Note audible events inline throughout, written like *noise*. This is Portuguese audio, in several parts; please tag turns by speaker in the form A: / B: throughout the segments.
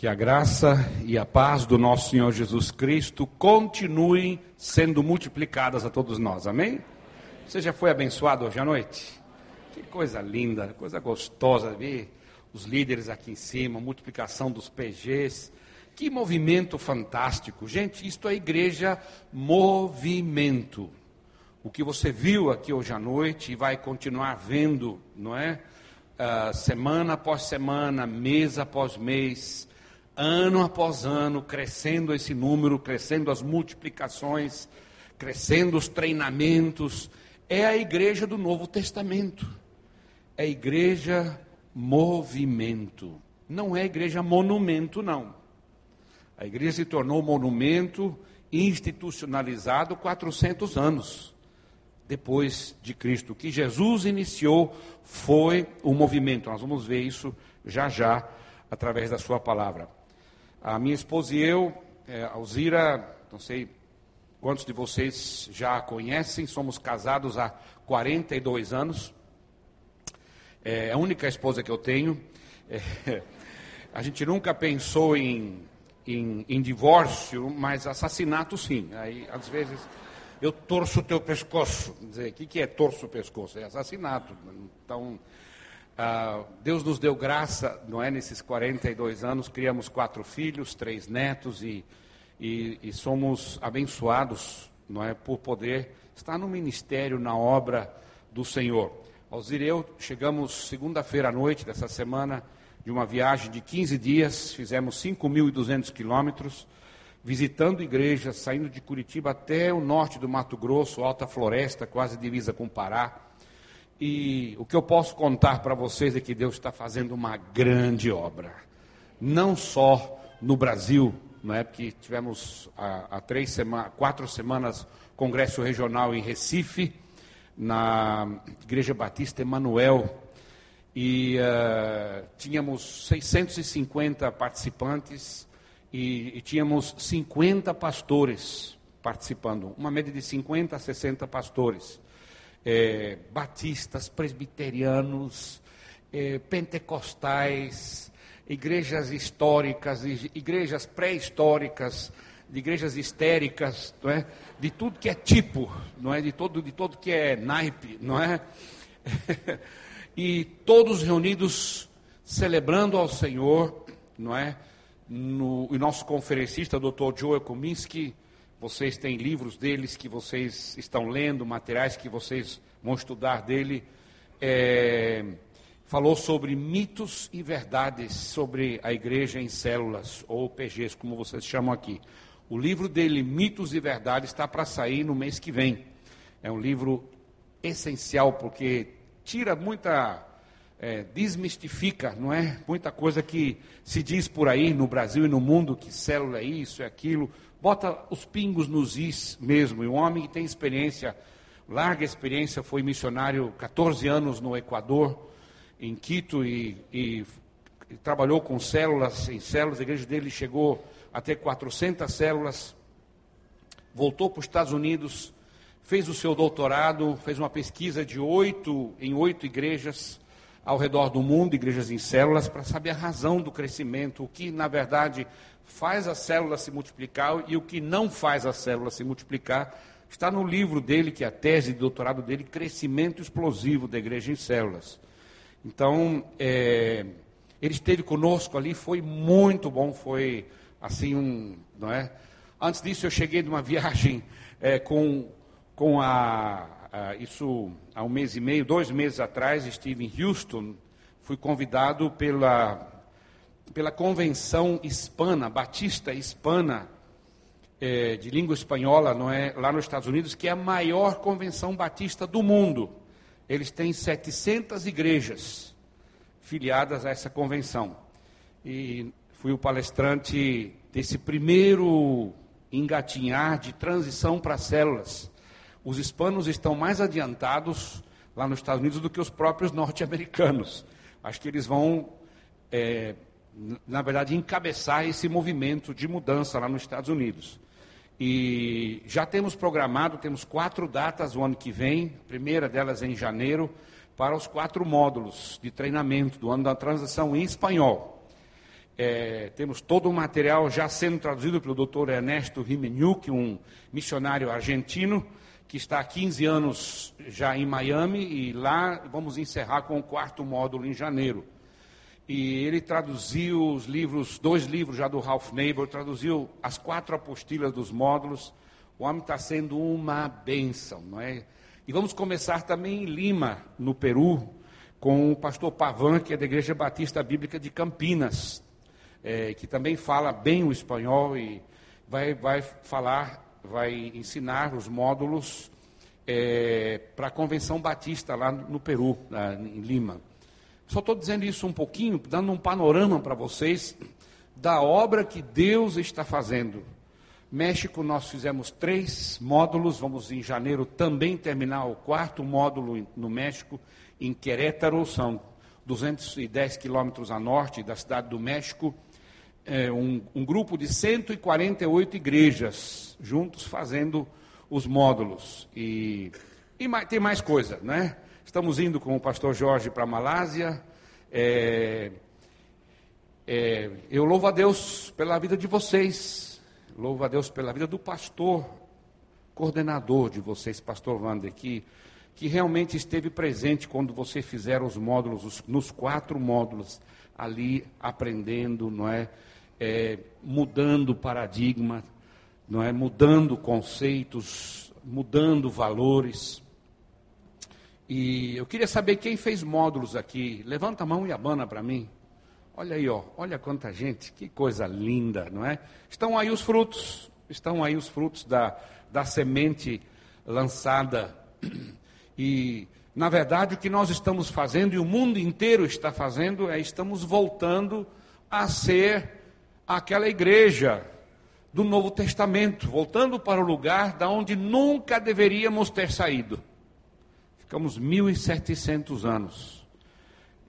A: Que a graça e a paz do nosso Senhor Jesus Cristo continuem sendo multiplicadas a todos nós. Amém? Você já foi abençoado hoje à noite? Que coisa linda, coisa gostosa ver os líderes aqui em cima, multiplicação dos PGs. Que movimento fantástico. Gente, isto é igreja movimento. O que você viu aqui hoje à noite e vai continuar vendo, não é? Uh, semana após semana, mês após mês, ano após ano, crescendo esse número, crescendo as multiplicações, crescendo os treinamentos. É a igreja do Novo Testamento. É a igreja movimento. Não é a igreja monumento, não. A igreja se tornou monumento institucionalizado 400 anos depois de Cristo. O que Jesus iniciou foi o movimento. Nós vamos ver isso já já através da sua palavra. A minha esposa e eu, é, Alzira, não sei quantos de vocês já a conhecem, somos casados há 42 anos. É a única esposa que eu tenho. É, *laughs* a gente nunca pensou em, em, em divórcio, mas assassinato sim. Aí, às vezes, eu torço o teu pescoço. Dizer, o que, que é torço o pescoço? É assassinato. Então, ah, Deus nos deu graça, não é? Nesses 42 anos, criamos quatro filhos, três netos e, e, e somos abençoados, não é? Por poder estar no ministério, na obra do Senhor. Alzir e eu chegamos segunda-feira à noite dessa semana de uma viagem de 15 dias, fizemos 5.200 quilômetros, visitando igrejas, saindo de Curitiba até o norte do Mato Grosso, Alta Floresta, quase divisa com Pará e o que eu posso contar para vocês é que Deus está fazendo uma grande obra. Não só no Brasil, não é? Porque tivemos há, há três semanas, quatro semanas congresso regional em Recife, na Igreja Batista Emanuel, e uh, tínhamos 650 participantes e, e tínhamos 50 pastores participando, uma média de 50 a 60 pastores é, batistas, presbiterianos, é, pentecostais, igrejas históricas, igrejas pré-históricas, igrejas histéricas, não é? de tudo que é tipo, não é? de, todo, de todo que é naipe, não é? *laughs* e todos reunidos celebrando ao Senhor, não é? No, o nosso conferencista, Dr. Joel Kominski, vocês têm livros deles que vocês estão lendo, materiais que vocês vão estudar dele. É, falou sobre mitos e verdades sobre a igreja em células, ou PGs, como vocês chamam aqui. O livro dele, Mitos e Verdades, está para sair no mês que vem. É um livro essencial, porque tira muita. É, desmistifica, não é? Muita coisa que se diz por aí no Brasil e no mundo que célula é isso, é aquilo bota os pingos nos is mesmo. E um homem que tem experiência, larga experiência, foi missionário 14 anos no Equador, em Quito, e, e, e trabalhou com células, em células, a igreja dele chegou a ter 400 células, voltou para os Estados Unidos, fez o seu doutorado, fez uma pesquisa de oito, em oito igrejas ao redor do mundo, igrejas em células, para saber a razão do crescimento, o que, na verdade, faz a célula se multiplicar e o que não faz a célula se multiplicar. Está no livro dele, que é a tese de doutorado dele, Crescimento Explosivo da Igreja em Células. Então, é, ele esteve conosco ali, foi muito bom, foi assim um, não é? Antes disso, eu cheguei de uma *laughs* viagem é, com, com a, a, isso há um mês e meio, dois meses atrás, estive em Houston, fui convidado pela pela Convenção Hispana, Batista Hispana, é, de língua espanhola, não é, lá nos Estados Unidos, que é a maior convenção batista do mundo. Eles têm 700 igrejas filiadas a essa convenção. E fui o palestrante desse primeiro engatinhar de transição para células. Os hispanos estão mais adiantados lá nos Estados Unidos do que os próprios norte-americanos. Acho que eles vão é, na verdade, encabeçar esse movimento de mudança lá nos Estados Unidos. E já temos programado, temos quatro datas o ano que vem, a primeira delas é em janeiro, para os quatro módulos de treinamento do ano da transição em espanhol. É, temos todo o material já sendo traduzido pelo Dr. Ernesto Rimenyuk, um missionário argentino, que está há 15 anos já em Miami, e lá vamos encerrar com o quarto módulo em janeiro. E ele traduziu os livros, dois livros já do Ralph Neighbor, traduziu as quatro apostilas dos módulos. O homem está sendo uma bênção, não é? E vamos começar também em Lima, no Peru, com o pastor Pavan, que é da Igreja Batista Bíblica de Campinas, é, que também fala bem o espanhol e vai, vai falar, vai ensinar os módulos é, para a Convenção Batista lá no Peru, lá em Lima. Só estou dizendo isso um pouquinho, dando um panorama para vocês da obra que Deus está fazendo. México, nós fizemos três módulos, vamos em janeiro também terminar o quarto módulo no México, em Querétaro, são 210 quilômetros a norte da cidade do México. É um, um grupo de 148 igrejas juntos fazendo os módulos. E, e mais, tem mais coisa, né? Estamos indo com o pastor Jorge para a Malásia. É, é, eu louvo a Deus pela vida de vocês. Louvo a Deus pela vida do pastor, coordenador de vocês, pastor Wander, que, que realmente esteve presente quando vocês fizeram os módulos, os, nos quatro módulos, ali aprendendo, não é? É mudando paradigma, não é? Mudando conceitos, mudando valores. E eu queria saber quem fez módulos aqui. Levanta a mão e abana para mim. Olha aí, ó, olha quanta gente, que coisa linda, não é? Estão aí os frutos, estão aí os frutos da, da semente lançada. E, na verdade, o que nós estamos fazendo, e o mundo inteiro está fazendo, é estamos voltando a ser aquela igreja do Novo Testamento, voltando para o lugar da onde nunca deveríamos ter saído. Ficamos 1.700 anos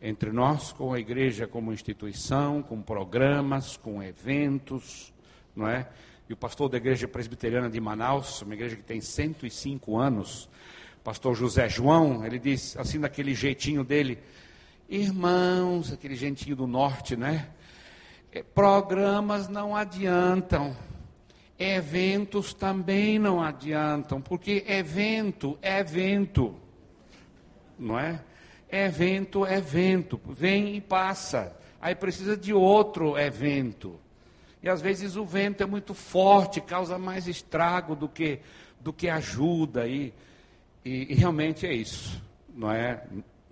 A: entre nós, com a igreja como instituição, com programas, com eventos, não é? E o pastor da igreja presbiteriana de Manaus, uma igreja que tem 105 anos, pastor José João, ele diz assim daquele jeitinho dele, irmãos, aquele jeitinho do norte, né? Programas não adiantam. Eventos também não adiantam, porque evento é evento não é? Evento é evento, vem e passa. Aí precisa de outro evento. E às vezes o vento é muito forte, causa mais estrago do que, do que ajuda. E, e, e realmente é isso, não é?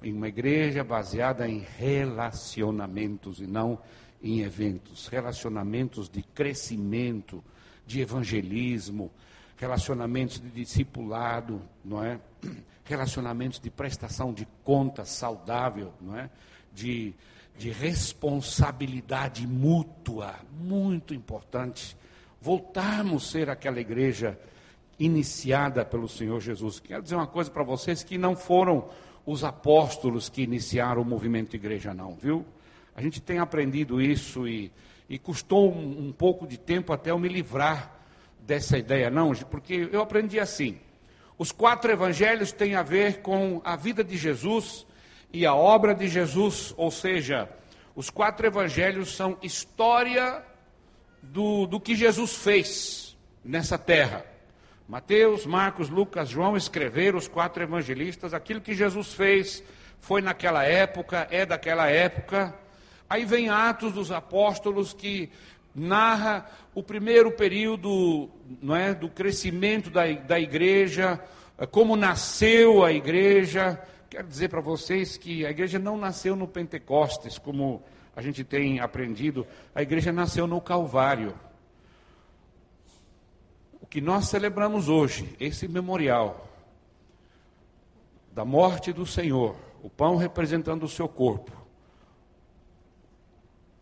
A: Em uma igreja baseada em relacionamentos e não em eventos. Relacionamentos de crescimento, de evangelismo, relacionamentos de discipulado, não é? *clears throat* relacionamentos de prestação de conta saudável, não é? de, de responsabilidade mútua, muito importante. Voltarmos a ser aquela igreja iniciada pelo Senhor Jesus. Quero dizer uma coisa para vocês que não foram os apóstolos que iniciaram o movimento igreja, não, viu? A gente tem aprendido isso e, e custou um, um pouco de tempo até eu me livrar dessa ideia, não, porque eu aprendi assim. Os quatro evangelhos têm a ver com a vida de Jesus e a obra de Jesus, ou seja, os quatro evangelhos são história do, do que Jesus fez nessa terra. Mateus, Marcos, Lucas, João escreveram, os quatro evangelistas, aquilo que Jesus fez foi naquela época, é daquela época. Aí vem Atos dos Apóstolos, que narra o primeiro período não é, do crescimento da, da igreja, eh, como nasceu a igreja. Quero dizer para vocês que a igreja não nasceu no Pentecostes, como a gente tem aprendido, a igreja nasceu no Calvário. O que nós celebramos hoje, esse memorial da morte do Senhor, o pão representando o seu corpo,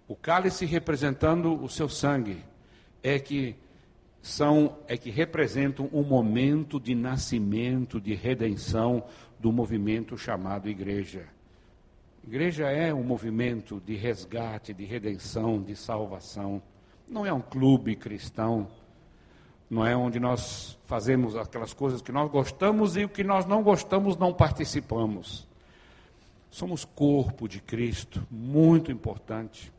A: o cálice representando o seu sangue, é que são é que representam um momento de nascimento, de redenção do movimento chamado igreja. Igreja é um movimento de resgate, de redenção, de salvação. Não é um clube cristão, não é onde nós fazemos aquelas coisas que nós gostamos e o que nós não gostamos não participamos. Somos corpo de Cristo, muito importante.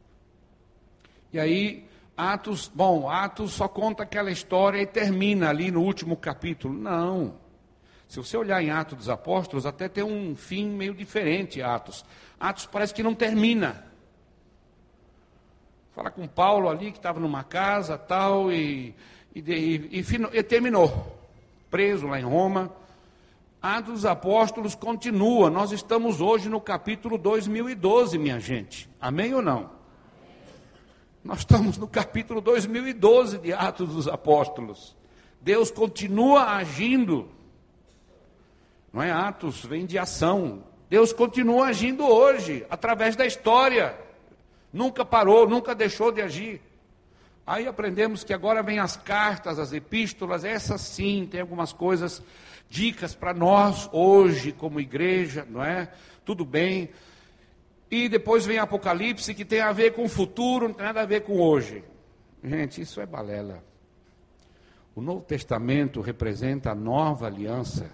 A: E aí, Atos, bom, Atos só conta aquela história e termina ali no último capítulo. Não. Se você olhar em Atos dos Apóstolos, até tem um fim meio diferente, Atos. Atos parece que não termina. Fala com Paulo ali, que estava numa casa, tal, e, e, e, e, terminou. Preso lá em Roma. Atos dos Apóstolos continua. Nós estamos hoje no capítulo 2012, minha gente. Amém ou não? Nós estamos no capítulo 2012 de Atos dos Apóstolos. Deus continua agindo. Não é Atos, vem de ação. Deus continua agindo hoje, através da história. Nunca parou, nunca deixou de agir. Aí aprendemos que agora vem as cartas, as epístolas, essas sim, tem algumas coisas, dicas para nós hoje, como igreja, não é? Tudo bem. E depois vem Apocalipse, que tem a ver com o futuro, não tem nada a ver com hoje. Gente, isso é balela. O Novo Testamento representa a nova aliança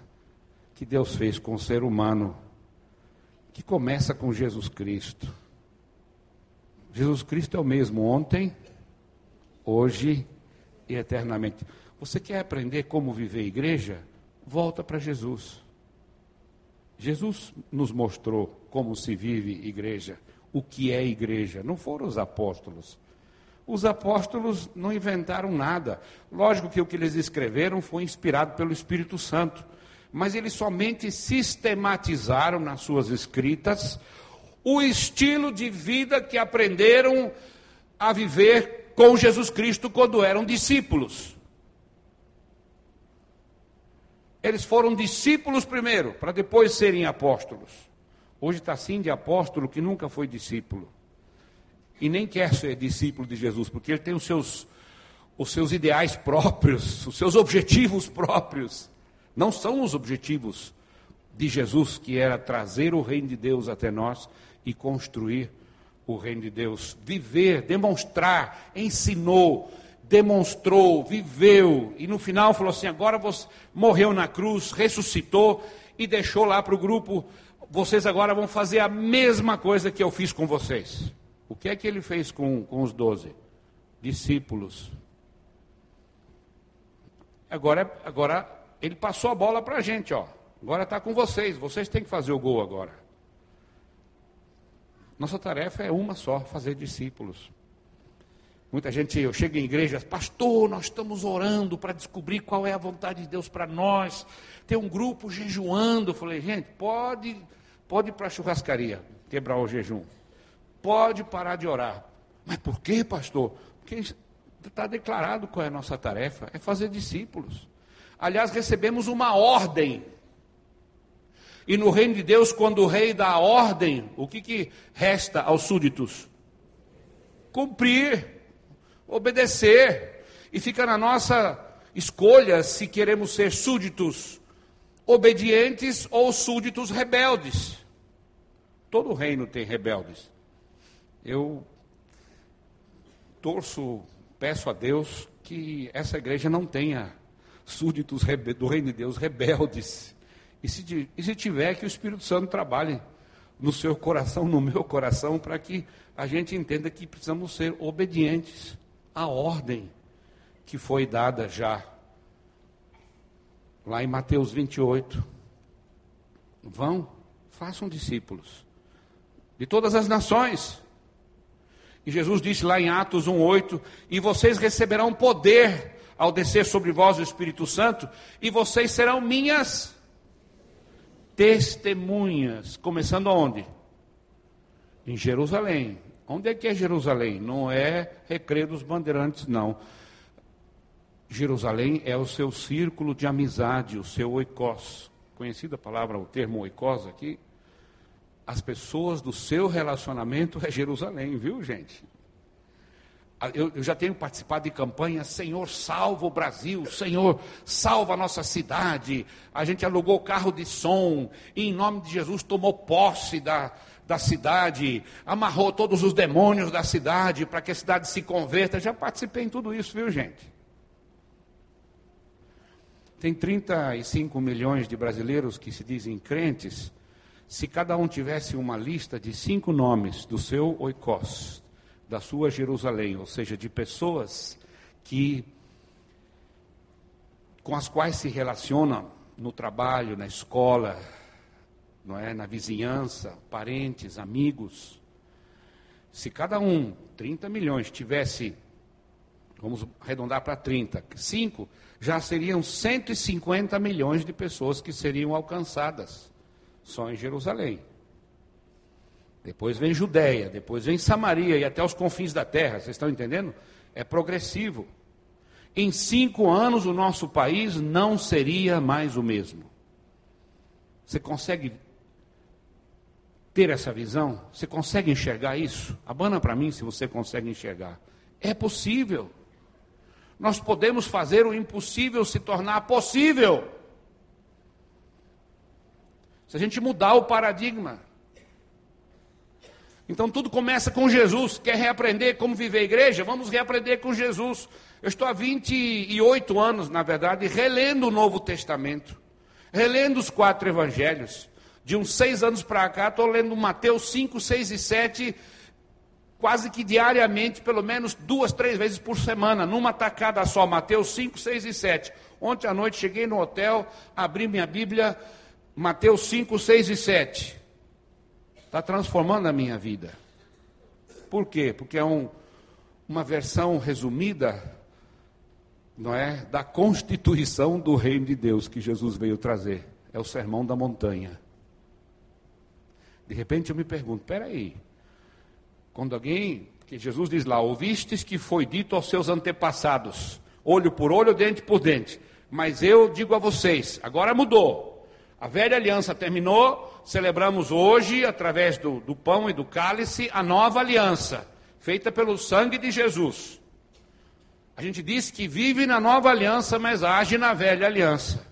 A: que Deus fez com o ser humano, que começa com Jesus Cristo. Jesus Cristo é o mesmo ontem, hoje e eternamente. Você quer aprender como viver igreja? Volta para Jesus. Jesus nos mostrou como se vive igreja, o que é igreja. Não foram os apóstolos. Os apóstolos não inventaram nada. Lógico que o que eles escreveram foi inspirado pelo Espírito Santo, mas eles somente sistematizaram nas suas escritas o estilo de vida que aprenderam a viver com Jesus Cristo quando eram discípulos. Eles foram discípulos primeiro, para depois serem apóstolos. Hoje está assim de apóstolo que nunca foi discípulo. E nem quer ser discípulo de Jesus, porque ele tem os seus, os seus ideais próprios, *laughs* os seus objetivos próprios. Não são os objetivos de Jesus, que era trazer o reino de Deus até nós e construir o reino de Deus. Viver, demonstrar, ensinou, demonstrou, viveu, e no final falou assim: agora você morreu na cruz, ressuscitou e deixou lá para o grupo. Vocês agora vão fazer a mesma coisa que eu fiz com vocês. O que é que ele fez com, com os doze? Discípulos. Agora, agora ele passou a bola para a gente, ó. Agora está com vocês, vocês têm que fazer o gol agora. Nossa tarefa é uma só: fazer discípulos. Muita gente, eu chego em igrejas, pastor, nós estamos orando para descobrir qual é a vontade de Deus para nós. Tem um grupo jejuando. Eu falei, gente, pode, pode ir para a churrascaria, quebrar o jejum. Pode parar de orar. Mas por que, pastor? Porque está declarado qual é a nossa tarefa: é fazer discípulos. Aliás, recebemos uma ordem. E no reino de Deus, quando o rei dá a ordem, o que, que resta aos súditos? Cumprir obedecer. E fica na nossa escolha se queremos ser súditos obedientes ou súditos rebeldes. Todo reino tem rebeldes. Eu torço, peço a Deus que essa igreja não tenha súditos do reino de Deus rebeldes. E se, e se tiver, que o Espírito Santo trabalhe no seu coração, no meu coração, para que a gente entenda que precisamos ser obedientes a ordem que foi dada já lá em Mateus 28. Vão, façam discípulos de todas as nações. E Jesus disse lá em Atos 1:8, e vocês receberão poder ao descer sobre vós o Espírito Santo, e vocês serão minhas testemunhas, começando aonde? Em Jerusalém, Onde é que é Jerusalém? Não é Recreio dos Bandeirantes, não. Jerusalém é o seu círculo de amizade, o seu oikos. Conhecida a palavra, o termo oikos aqui? As pessoas do seu relacionamento é Jerusalém, viu, gente? Ah, eu, eu, já tenho participado de campanhas, Senhor, salva o Brasil, Senhor, salva a nossa cidade. A gente alugou carro de som, e em nome de Jesus tomou posse da, da cidade, amarrou todos os demônios da cidade para que a cidade se converta. Já participei em tudo isso, viu, gente? Tem 35 milhões de brasileiros que se dizem crentes. Se cada um tivesse uma lista de cinco nomes do seu oikos, da sua Jerusalém, ou seja, de pessoas que com as quais se relacionam no trabalho, na escola, não é, na vizinhança, parentes, amigos. Se cada um, 30 milhões, tivesse, vamos arredondar para 30, 5, já seriam 150 milhões de pessoas que seriam alcançadas só em Jerusalém. Depois vem Judéia, depois vem Samaria e até os confins da terra, vocês estão entendendo? É progressivo. Em cinco anos o nosso país não seria mais o mesmo. Você consegue ter essa visão? Você consegue enxergar isso? Abana para mim se você consegue enxergar. É possível. Nós podemos fazer o impossível se tornar possível. Se a gente mudar o paradigma. Então tudo começa com Jesus. Quer reaprender como viver a igreja? Vamos reaprender com Jesus. Eu estou há 28 anos, na verdade, relendo o Novo Testamento, relendo os quatro evangelhos. De uns seis anos para cá, estou lendo Mateus 5, 6 e 7, quase que diariamente, pelo menos duas, três vezes por semana, numa tacada só. Mateus 5, 6 e 7. Ontem à noite cheguei no hotel, abri minha Bíblia, Mateus 5, 6 e 7. Está transformando a minha vida. Por quê? Porque é um, uma versão resumida, não é, da constituição do reino de Deus que Jesus veio trazer. É o sermão da montanha. De repente eu me pergunto, peraí, quando alguém, que Jesus diz lá, ouvistes que foi dito aos seus antepassados, olho por olho, dente por dente, mas eu digo a vocês, agora mudou, a velha aliança terminou, celebramos hoje, através do, do pão e do cálice, a nova aliança, feita pelo sangue de Jesus. A gente diz que vive na nova aliança, mas age na velha aliança.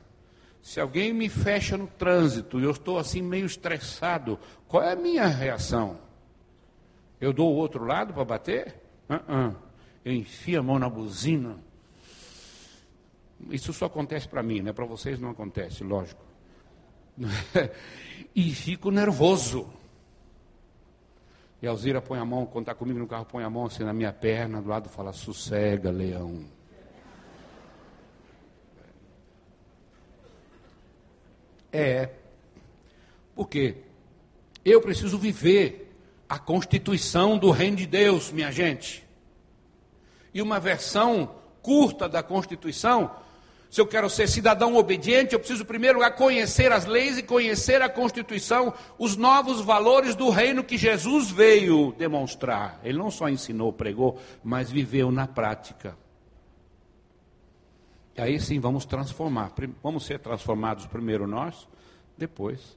A: Se alguém me fecha no trânsito e eu estou assim meio estressado, qual é a minha reação? Eu dou o outro lado para bater? Uh -uh. Eu enfio a mão na buzina. Isso só acontece para mim, né? Para vocês não acontece, lógico. *laughs* e fico nervoso. E a Alzira põe a mão, quando está comigo no carro, põe a mão assim na minha perna, do lado fala, sossega, leão. É. Por quê? Eu preciso viver a constituição do reino de Deus, minha gente. E uma versão curta da Constituição, se eu quero ser cidadão obediente, eu preciso, em primeiro lugar, conhecer as leis e conhecer a Constituição, os novos valores do reino que Jesus veio demonstrar. Ele não só ensinou, pregou, mas viveu na prática. E aí sim vamos transformar. Vamos ser transformados primeiro nós, depois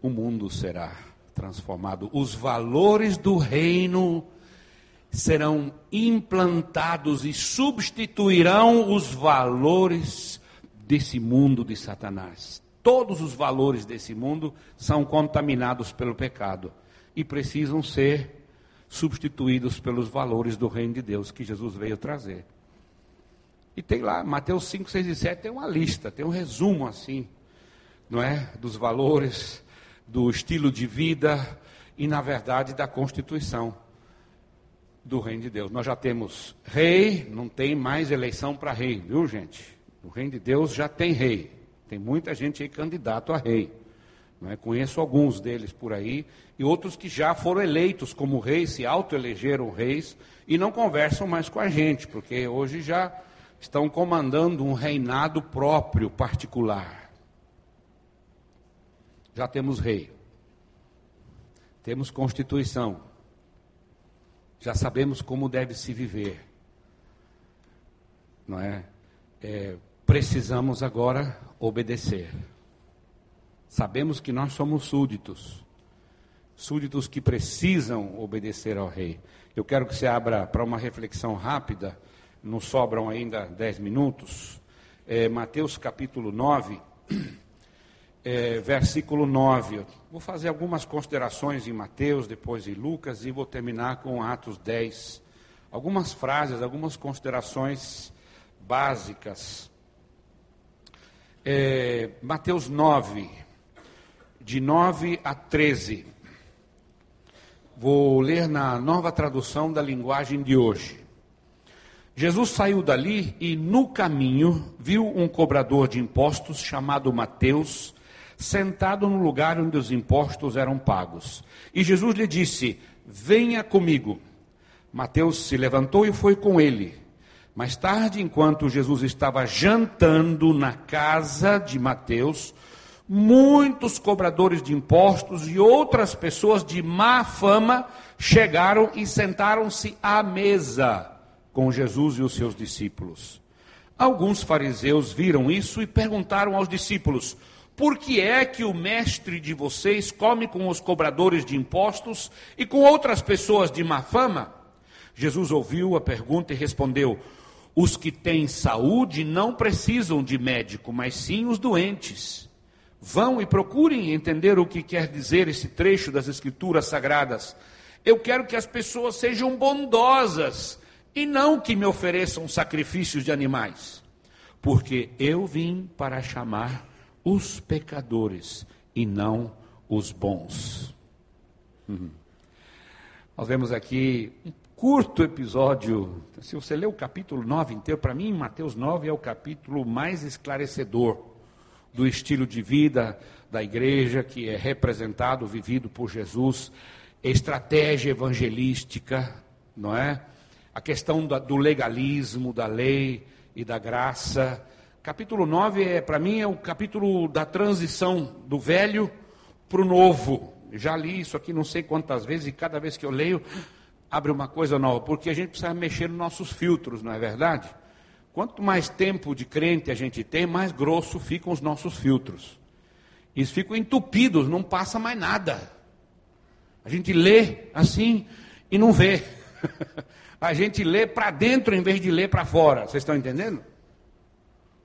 A: o mundo será transformado. Os valores do reino serão implantados e substituirão os valores desse mundo de Satanás. Todos os valores desse mundo são contaminados pelo pecado e precisam ser substituídos pelos valores do reino de Deus que Jesus veio trazer. E tem lá, Mateus 5, 6 e 7, tem uma lista, tem um resumo assim, não é? Dos valores, do estilo de vida e, na verdade, da constituição do reino de Deus. Nós já temos rei, não tem mais eleição para rei, viu, gente? O reino de Deus já tem rei. Tem muita gente aí candidato a rei. Não é? Conheço alguns deles por aí, e outros que já foram eleitos como reis, se autoelegeram reis, e não conversam mais com a gente, porque hoje já estão comandando um reinado próprio, particular. Já temos rei, temos constituição, já sabemos como deve se viver, não é? é precisamos agora obedecer. Sabemos que nós somos súditos, súditos que precisam obedecer ao rei. Eu quero que você abra para uma reflexão rápida. Nos sobram ainda dez minutos, é, Mateus capítulo 9, *clears throat* é, versículo 9. Vou fazer algumas considerações em Mateus, depois em Lucas, e vou terminar com Atos 10. Algumas frases, algumas considerações básicas. É, Mateus 9, de 9 a 13. Vou ler na nova tradução da linguagem de hoje. Jesus saiu dali e, no caminho, viu um cobrador de impostos chamado Mateus, sentado no lugar onde os impostos eram pagos. E Jesus lhe disse: Venha comigo. Mateus se levantou e foi com ele. Mais tarde, enquanto Jesus estava jantando na casa de Mateus, muitos cobradores de impostos e outras pessoas de má fama chegaram e sentaram-se à mesa com Jesus e os seus discípulos. Alguns fariseus viram isso e perguntaram aos discípulos: Por que é que o mestre de vocês come com os cobradores de impostos e com outras pessoas de má fama? Jesus ouviu a pergunta e respondeu: Os que têm saúde não precisam de médico, mas sim os doentes. Vão e procurem entender o que quer dizer esse trecho das Escrituras Sagradas. Eu quero que as pessoas sejam bondosas e não que me ofereçam sacrifícios de animais, porque eu vim para chamar os pecadores e não os bons. Uhum. Nós vemos aqui um curto episódio. Se você ler o capítulo 9 inteiro, para mim, Mateus 9 é o capítulo mais esclarecedor do estilo de vida da igreja que é representado, vivido por Jesus, estratégia evangelística, não é? a questão do legalismo, da lei e da graça. Capítulo 9, é, para mim, é o capítulo da transição do velho para o novo. Já li isso aqui não sei quantas vezes, e cada vez que eu leio, abre uma coisa nova, porque a gente precisa mexer nos nossos filtros, não é verdade? Quanto mais tempo de crente a gente tem, mais grosso ficam os nossos filtros. Eles ficam entupidos, não passa mais nada. A gente lê assim e não vê. *laughs* a gente lê para dentro em vez de ler para fora. Vocês estão entendendo?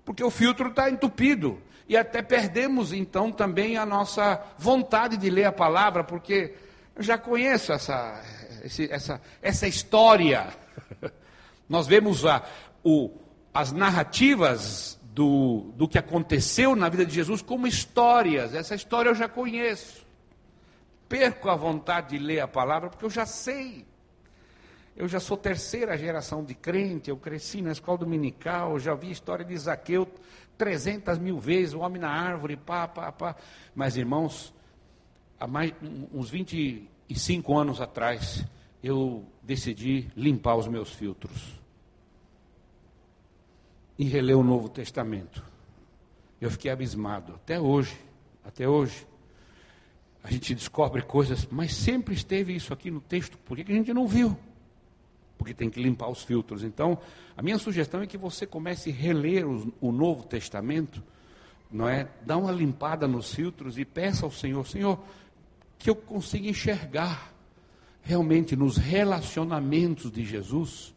A: Porque o filtro está entupido. E até perdemos então também a nossa vontade de ler a palavra, porque eu já conheço essa, essa, essa história. Nós vemos a, o, as narrativas do, do que aconteceu na vida de Jesus como histórias. Essa história eu já conheço. Perco a vontade de ler a palavra porque eu já sei. Eu já sou terceira geração de crente, eu cresci na escola dominical, já vi a história de Zaqueu 300 mil vezes, o homem na árvore, pá, pá, pá. Mas, irmãos, há mais, uns 25 anos atrás, eu decidi limpar os meus filtros e reler o Novo Testamento. Eu fiquei abismado, até hoje, até hoje. A gente descobre coisas, mas sempre esteve isso aqui no texto, por que a gente não viu? Porque tem que limpar os filtros. Então, a minha sugestão é que você comece a reler o, o Novo Testamento, não é? Dá uma limpada nos filtros e peça ao Senhor, Senhor, que eu consiga enxergar realmente nos relacionamentos de Jesus,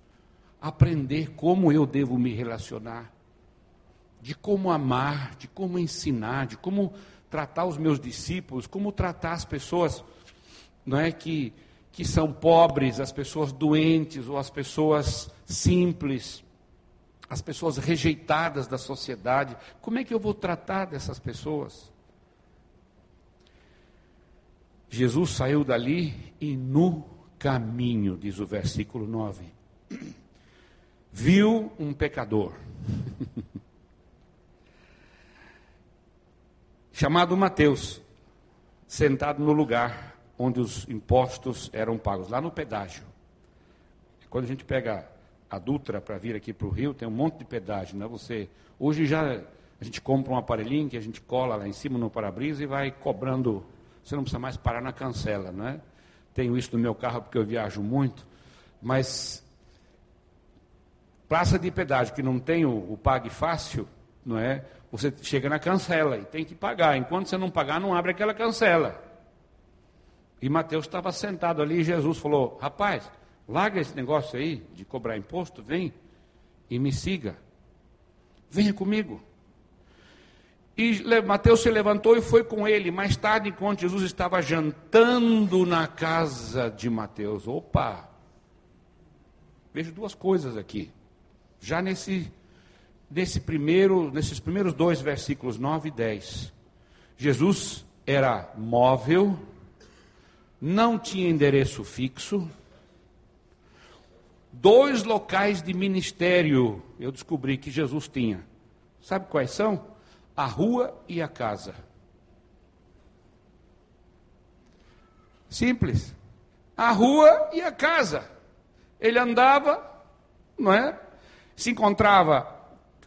A: aprender como eu devo me relacionar, de como amar, de como ensinar, de como tratar os meus discípulos, como tratar as pessoas, não é que que são pobres, as pessoas doentes ou as pessoas simples, as pessoas rejeitadas da sociedade. Como é que eu vou tratar dessas pessoas? Jesus saiu dali e no caminho, diz o versículo 9, viu um pecador, *laughs* chamado Mateus, sentado no lugar onde os impostos eram pagos, lá no pedágio. Quando a gente pega a Dutra para vir aqui para o Rio, tem um monte de pedágio, né? Você, hoje já a gente compra um aparelhinho que a gente cola lá em cima no para-brisa e vai cobrando, você não precisa mais parar na cancela, né? Tenho isso no meu carro porque eu viajo muito, mas praça de pedágio que não tem o, o pague fácil, não é? Você chega na cancela e tem que pagar. Enquanto você não pagar, não abre aquela cancela. E Mateus estava sentado ali e Jesus falou: Rapaz, larga esse negócio aí de cobrar imposto, vem e me siga. Venha comigo. E Mateus se levantou e foi com ele. Mais tarde, enquanto Jesus estava jantando na casa de Mateus. Opa! Vejo duas coisas aqui. Já nesse, nesse primeiro, nesses primeiros dois versículos 9 e 10. Jesus era móvel não tinha endereço fixo, dois locais de ministério eu descobri que Jesus tinha. Sabe quais são? A rua e a casa. Simples. A rua e a casa. Ele andava, não é? Se encontrava.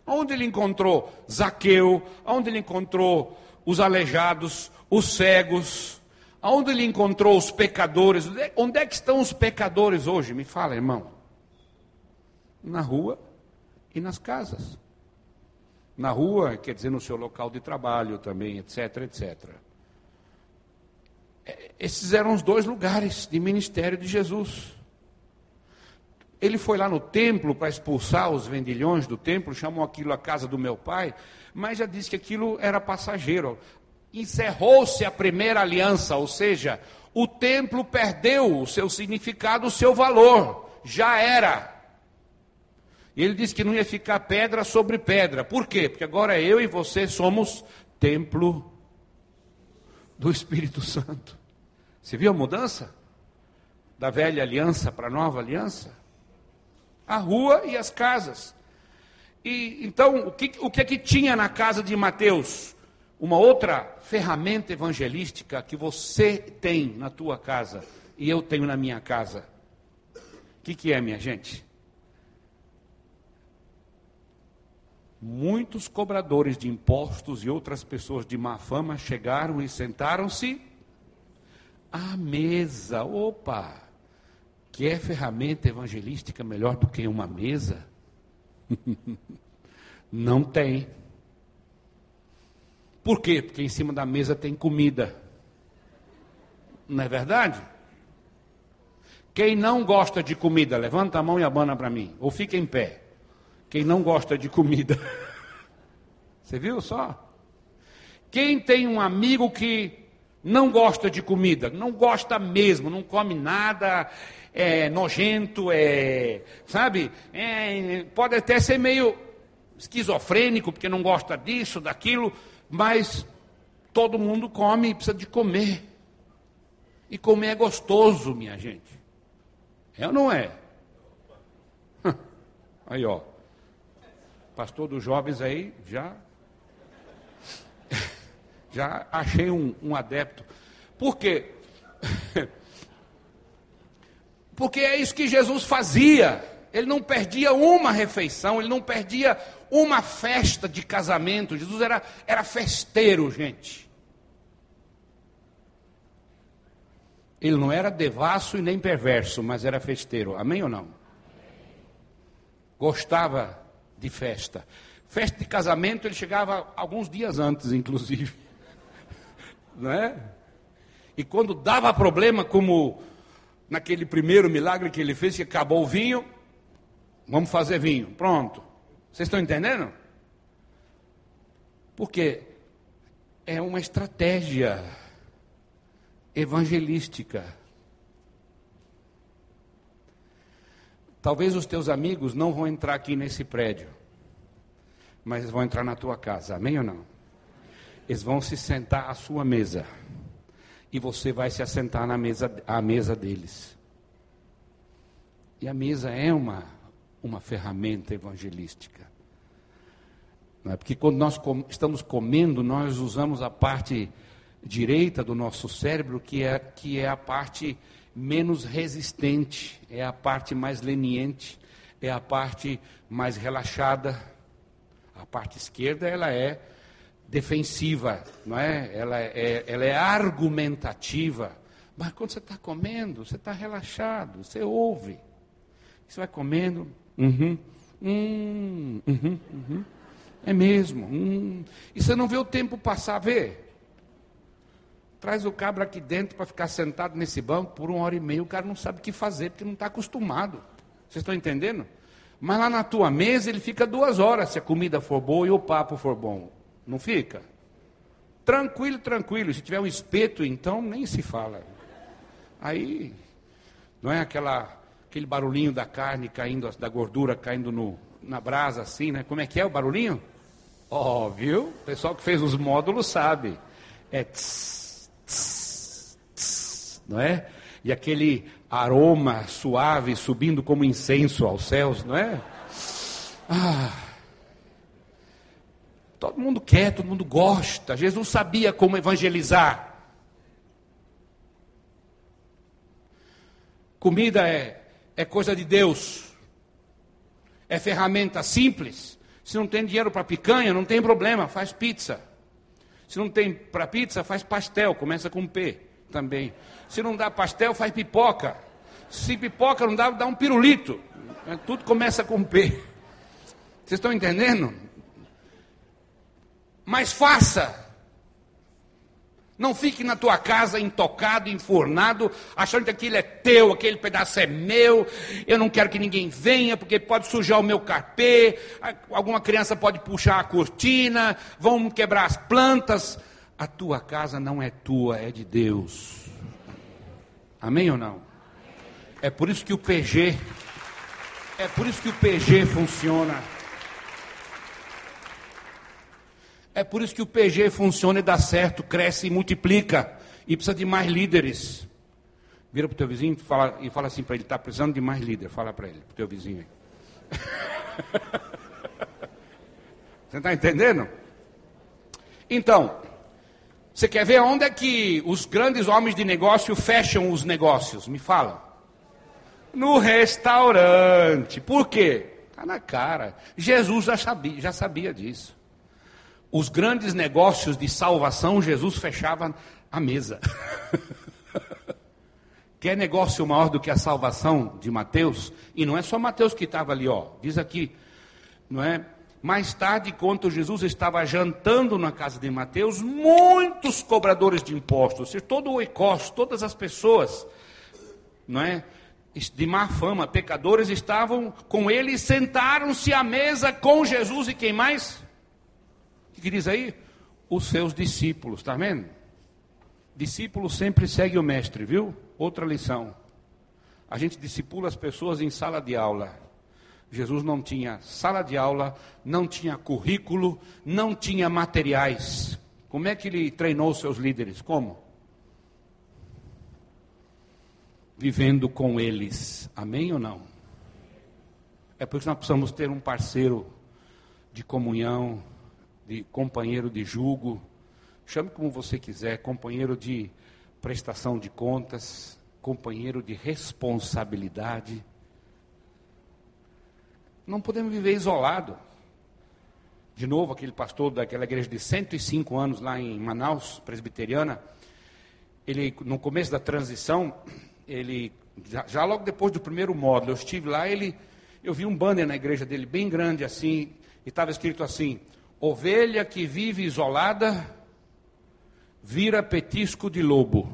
A: Onde ele encontrou Zaqueu? Onde ele encontrou os aleijados, os cegos? Onde ele encontrou os pecadores? Onde é que estão os pecadores hoje? Me fala, irmão na rua e nas casas. Na rua, quer dizer, no seu local de trabalho também, etc, etc. É, esses eram os dois lugares de ministério de Jesus. Ele foi lá no templo para expulsar os vendilhões do templo, chamou aquilo a casa do meu pai, mas já disse que aquilo era passageiro. Encerrou-se a primeira aliança, ou seja, o templo perdeu o seu significado, o seu valor. Já era. E ele disse que não ia ficar pedra sobre pedra. Por quê? Porque agora eu e você somos templo do Espírito Santo. Você viu a mudança? Da velha aliança para a nova aliança? A rua e as casas. E então, o que, o que é que tinha na casa de Mateus? Uma outra ferramenta evangelística que você tem na tua casa e eu tenho na minha casa. O que, que é, minha gente? Muitos cobradores de impostos e outras pessoas de má fama chegaram e sentaram-se à mesa. Opa! Que é ferramenta evangelística melhor do que uma mesa? *laughs* Não tem. Por quê? Porque em cima da mesa tem comida. Não é verdade? Quem não gosta de comida, levanta a mão e abana para mim. Ou fica em pé. Quem não gosta de comida. *laughs* Você viu só? Quem tem um amigo que não gosta de comida, não gosta mesmo, não come nada, é nojento, é, sabe? É, pode até ser meio esquizofrênico, porque não gosta disso, daquilo, mas todo mundo come e precisa de comer. E comer é gostoso, minha gente. É ou não é? *laughs* Aí, ó. Pastor dos jovens aí, já. *laughs* Já achei um, um adepto. Por quê? *laughs* Porque é isso que Jesus fazia. Ele não perdia uma refeição, ele não perdia uma festa de casamento. Jesus era, era festeiro, gente. Ele não era devasso e nem perverso, mas era festeiro. Amém ou não? Gostava de festa. Festa de casamento ele chegava alguns dias antes, inclusive. *laughs* Não é? E quando dava problema, como naquele primeiro milagre que ele fez, que acabou o vinho, vamos fazer vinho. Pronto. Vocês estão entendendo? Porque é uma estratégia evangelística. Talvez os teus amigos não vão entrar aqui nesse prédio, mas vão entrar na tua casa, amém ou não? Eles vão se sentar à sua mesa, e você vai se assentar na mesa, à mesa deles. E a mesa é uma, uma ferramenta evangelística. É? Porque quando nós estamos comendo, nós usamos a parte direita do nosso cérebro, que é, que é a parte menos resistente, é a parte mais leniente, é a parte mais relaxada. A parte esquerda ela é defensiva, não é? Ela é, ela é argumentativa. Mas quando você está comendo, você está relaxado, você ouve. Você vai comendo, uhum, hum, uhum, uhum, é mesmo. Hum. E você não vê o tempo passar, vê? Traz o cabra aqui dentro para ficar sentado nesse banco por uma hora e meia. O cara não sabe o que fazer, porque não está acostumado. Vocês estão entendendo? Mas lá na tua mesa ele fica duas horas se a comida for boa e o papo for bom. Não fica? Tranquilo, tranquilo. Se tiver um espeto, então nem se fala. Aí não é aquela, aquele barulhinho da carne caindo, da gordura caindo no, na brasa assim, né? Como é que é o barulhinho? Óbvio, o pessoal que fez os módulos sabe. É tss, não é? E aquele aroma suave subindo como incenso aos céus, não é? Ah, todo mundo quer, todo mundo gosta. Jesus sabia como evangelizar. Comida é, é coisa de Deus, é ferramenta simples. Se não tem dinheiro para picanha, não tem problema, faz pizza. Se não tem para pizza, faz pastel, começa com P também. Se não dá pastel, faz pipoca. Se pipoca não dá, dá um pirulito. É, tudo começa com P. Vocês estão entendendo? Mas faça. Não fique na tua casa intocado, enfornado, achando que aquilo é teu, aquele pedaço é meu, eu não quero que ninguém venha, porque pode sujar o meu carpê, alguma criança pode puxar a cortina, vão quebrar as plantas. A tua casa não é tua, é de Deus. Amém ou não? É por isso que o PG, é por isso que o PG funciona. É por isso que o PG funciona e dá certo, cresce e multiplica. E precisa de mais líderes. Vira para o teu vizinho fala, e fala assim para ele, está precisando de mais líder. Fala para ele, para o teu vizinho aí. *laughs* Você está entendendo? Então, você quer ver onde é que os grandes homens de negócio fecham os negócios? Me fala. No restaurante. Por quê? Está na cara. Jesus já sabia, já sabia disso. Os grandes negócios de salvação, Jesus fechava a mesa. *laughs* Quer negócio maior do que a salvação de Mateus? E não é só Mateus que estava ali, ó. Diz aqui, não é? Mais tarde, enquanto Jesus estava jantando na casa de Mateus, muitos cobradores de impostos, todo o ecós, todas as pessoas, não é? De má fama, pecadores, estavam com ele e sentaram-se à mesa com Jesus e quem mais? Que diz aí? Os seus discípulos, está vendo? Discípulo sempre segue o mestre, viu? Outra lição. A gente discipula as pessoas em sala de aula. Jesus não tinha sala de aula, não tinha currículo, não tinha materiais. Como é que ele treinou seus líderes? Como? Vivendo com eles. Amém ou não? É por isso que nós precisamos ter um parceiro de comunhão, de companheiro de julgo, chame como você quiser, companheiro de prestação de contas, companheiro de responsabilidade. Não podemos viver isolado. De novo, aquele pastor daquela igreja de 105 anos lá em Manaus, presbiteriana, ele, no começo da transição, ele, já, já logo depois do primeiro módulo, eu estive lá, ele, eu vi um banner na igreja dele, bem grande assim, e estava escrito assim, Ovelha que vive isolada vira petisco de lobo.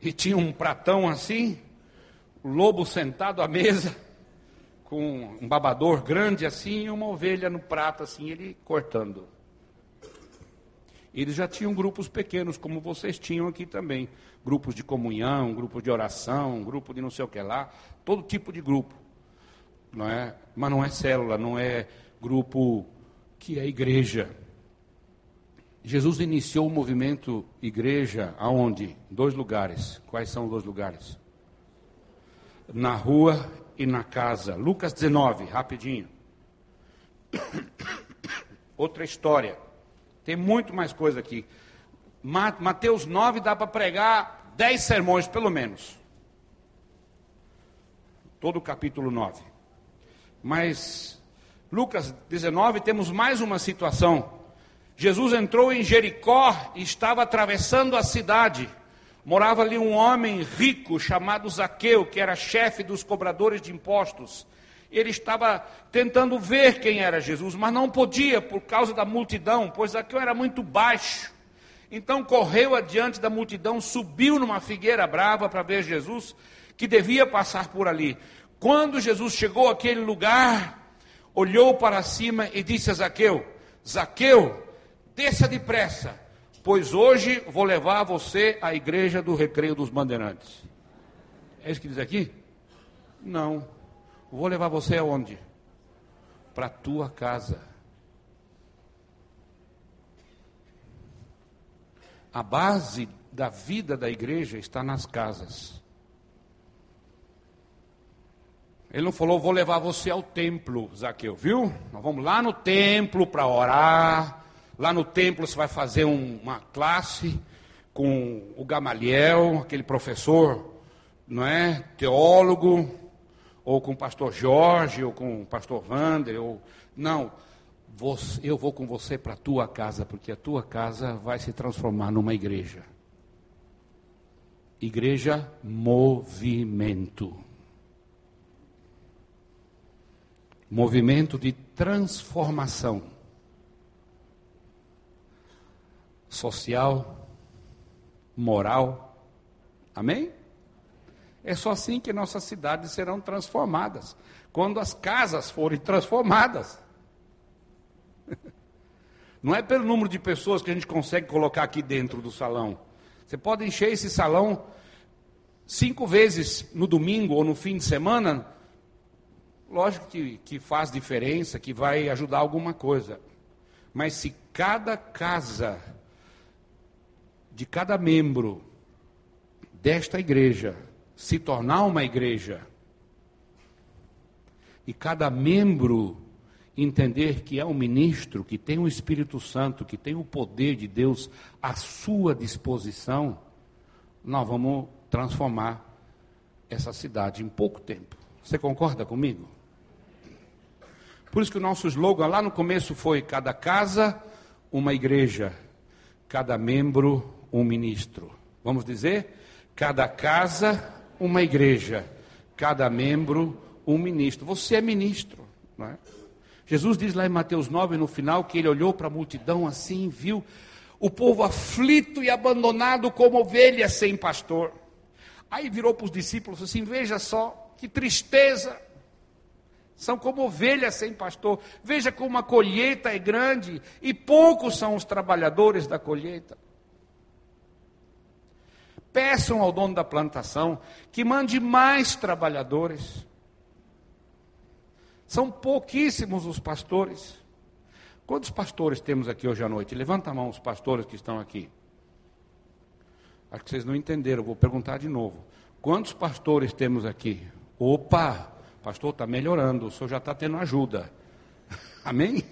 A: E tinha um pratão assim, o lobo sentado à mesa, com um babador grande assim, e uma ovelha no prato assim, ele cortando. Eles já tinham grupos pequenos, como vocês tinham aqui também. Grupos de comunhão, grupos de oração, grupo de não sei o que lá, todo tipo de grupo não é? Mas não é célula, não é grupo que é igreja. Jesus iniciou o movimento igreja aonde? Dois lugares. Quais são os dois lugares? Na rua e na casa. Lucas 19, rapidinho. *coughs* Outra história. Tem muito mais coisa aqui. Mateus 9 dá para pregar dez sermões, pelo menos. Todo o capítulo 9. Mas Lucas 19 temos mais uma situação. Jesus entrou em Jericó e estava atravessando a cidade. Morava ali um homem rico chamado Zaqueu, que era chefe dos cobradores de impostos. Ele estava tentando ver quem era Jesus, mas não podia por causa da multidão, pois Zaqueu era muito baixo. Então correu adiante da multidão, subiu numa figueira brava para ver Jesus, que devia passar por ali. Quando Jesus chegou àquele lugar, olhou para cima e disse a Zaqueu: Zaqueu, desça depressa, pois hoje vou levar você à igreja do recreio dos bandeirantes. É isso que diz aqui? Não. Vou levar você aonde? Para tua casa. A base da vida da igreja está nas casas. Ele não falou, vou levar você ao templo, Zaqueu, viu? Nós vamos lá no templo para orar. Lá no templo você vai fazer um, uma classe com o Gamaliel, aquele professor, não é? Teólogo, ou com o pastor Jorge, ou com o pastor Wander, ou. Não você, eu vou com você para a tua casa, porque a tua casa vai se transformar numa igreja. Igreja movimento. Movimento de transformação social, moral. Amém? É só assim que nossas cidades serão transformadas. Quando as casas forem transformadas. *laughs* Não é pelo número de pessoas que a gente consegue colocar aqui dentro do salão. Você pode encher esse salão cinco vezes no domingo ou no fim de semana. Lógico que, que faz diferença, que vai ajudar alguma coisa. Mas se cada casa, de cada membro desta igreja, se tornar uma igreja, e cada membro entender que é um ministro, que tem o Espírito Santo, que tem o poder de Deus à sua disposição, nós vamos transformar essa cidade em pouco tempo. Você concorda comigo? Por isso que o nosso slogan lá no começo foi: cada casa, uma igreja, cada membro, um ministro. Vamos dizer? Cada casa, uma igreja, cada membro, um ministro. Você é ministro, não é? Jesus diz lá em Mateus 9, no final, que ele olhou para a multidão assim, viu o povo aflito e abandonado como ovelhas sem pastor. Aí virou para os discípulos assim: veja só, que tristeza. São como ovelhas sem pastor. Veja como a colheita é grande e poucos são os trabalhadores da colheita. Peçam ao dono da plantação que mande mais trabalhadores. São pouquíssimos os pastores. Quantos pastores temos aqui hoje à noite? Levanta a mão os pastores que estão aqui. Acho que vocês não entenderam, vou perguntar de novo. Quantos pastores temos aqui? Opa, pastor está melhorando, o senhor já está tendo ajuda. *laughs* Amém?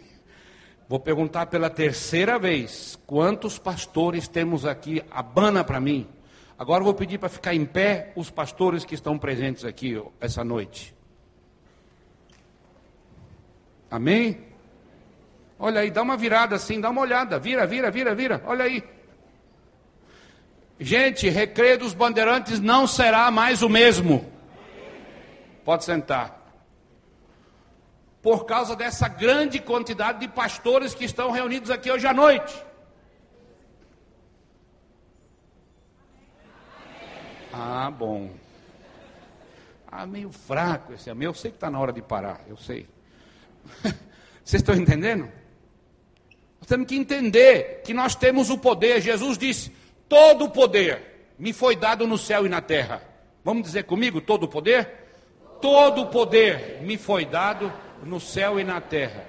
A: Vou perguntar pela terceira vez: quantos pastores temos aqui? Abana para mim. Agora vou pedir para ficar em pé os pastores que estão presentes aqui essa noite. Amém? Olha aí, dá uma virada assim, dá uma olhada. Vira, vira, vira, vira. Olha aí. Gente, recreio dos bandeirantes não será mais o mesmo. Pode sentar. Por causa dessa grande quantidade de pastores que estão reunidos aqui hoje à noite. Ah, bom. Ah, meio fraco esse amém. Eu sei que está na hora de parar, eu sei. *laughs* Vocês estão entendendo? Nós temos que entender que nós temos o poder. Jesus disse: todo o poder me foi dado no céu e na terra. Vamos dizer comigo: todo o poder? Todo o poder me foi dado no céu e na terra.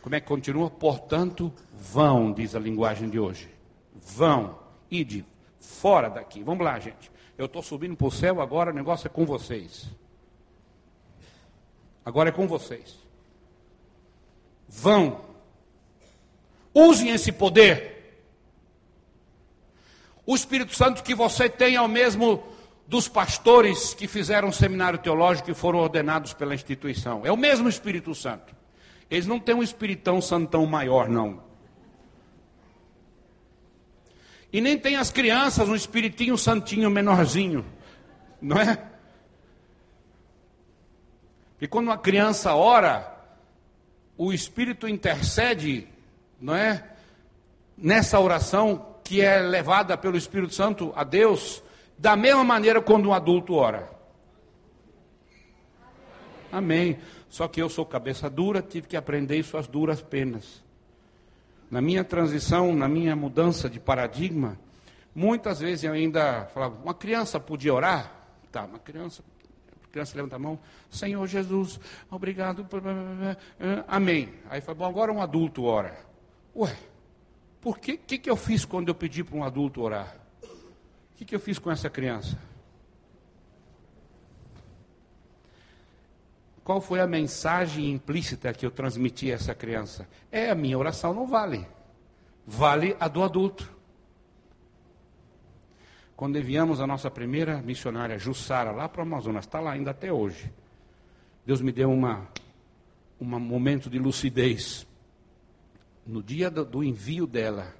A: Como é que continua? Portanto, vão, diz a linguagem de hoje. Vão, ide, fora daqui. Vamos lá, gente. Eu estou subindo para o céu, agora o negócio é com vocês. Agora é com vocês. Vão. Usem esse poder. O Espírito Santo que você tem é o mesmo dos pastores que fizeram seminário teológico e foram ordenados pela instituição. É o mesmo Espírito Santo. Eles não têm um espiritão santão maior, não. E nem tem as crianças um espiritinho santinho menorzinho. Não é? E quando uma criança ora, o Espírito intercede, não é? Nessa oração que é levada pelo Espírito Santo a Deus, da mesma maneira quando um adulto ora. Amém. Só que eu sou cabeça dura, tive que aprender isso às duras penas. Na minha transição, na minha mudança de paradigma, muitas vezes eu ainda falava, uma criança podia orar? Tá, uma criança criança levanta a mão, Senhor Jesus, obrigado. Amém. Aí fala, bom, agora um adulto ora. Ué, Por que, que, que eu fiz quando eu pedi para um adulto orar? O que, que eu fiz com essa criança? Qual foi a mensagem implícita que eu transmiti a essa criança? É, a minha oração não vale. Vale a do adulto. Quando enviamos a nossa primeira missionária, Jussara, lá para o Amazonas, está lá ainda até hoje. Deus me deu uma, um momento de lucidez. No dia do, do envio dela,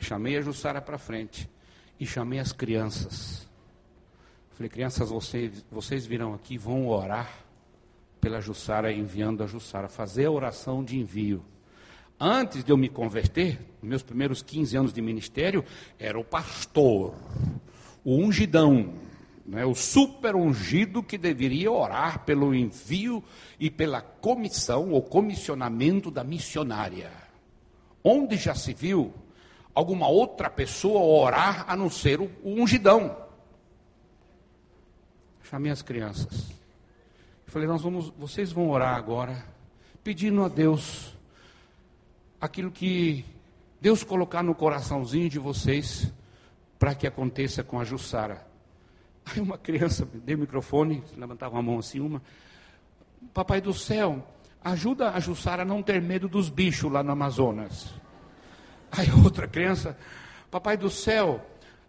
A: chamei a Jussara para frente e chamei as crianças. Falei, crianças, vocês, vocês virão aqui, vão orar pela Jussara, enviando a Jussara, fazer a oração de envio. Antes de eu me converter, meus primeiros 15 anos de ministério, era o pastor, o ungidão, né, o super ungido que deveria orar pelo envio e pela comissão ou comissionamento da missionária. Onde já se viu alguma outra pessoa orar a não ser o, o ungidão? Chamei as crianças. Falei, nós vamos, vocês vão orar agora, pedindo a Deus aquilo que Deus colocar no coraçãozinho de vocês para que aconteça com a Jussara. Aí uma criança deu o microfone, levantava a mão assim, uma. Papai do céu, ajuda a Jussara a não ter medo dos bichos lá no Amazonas. Aí outra criança, papai do céu,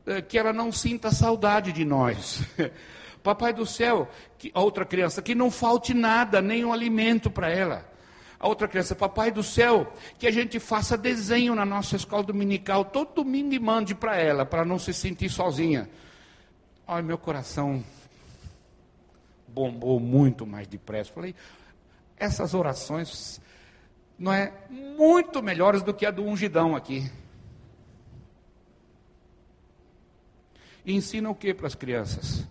A: eh, que ela não sinta saudade de nós. *laughs* Papai do céu, que, outra criança, que não falte nada, nenhum alimento para ela. A outra criança, papai do céu, que a gente faça desenho na nossa escola dominical, todo domingo e mande para ela, para não se sentir sozinha. Ai, meu coração bombou muito mais depressa. Falei, essas orações não é muito melhores do que a do ungidão aqui. E ensina o que para as crianças?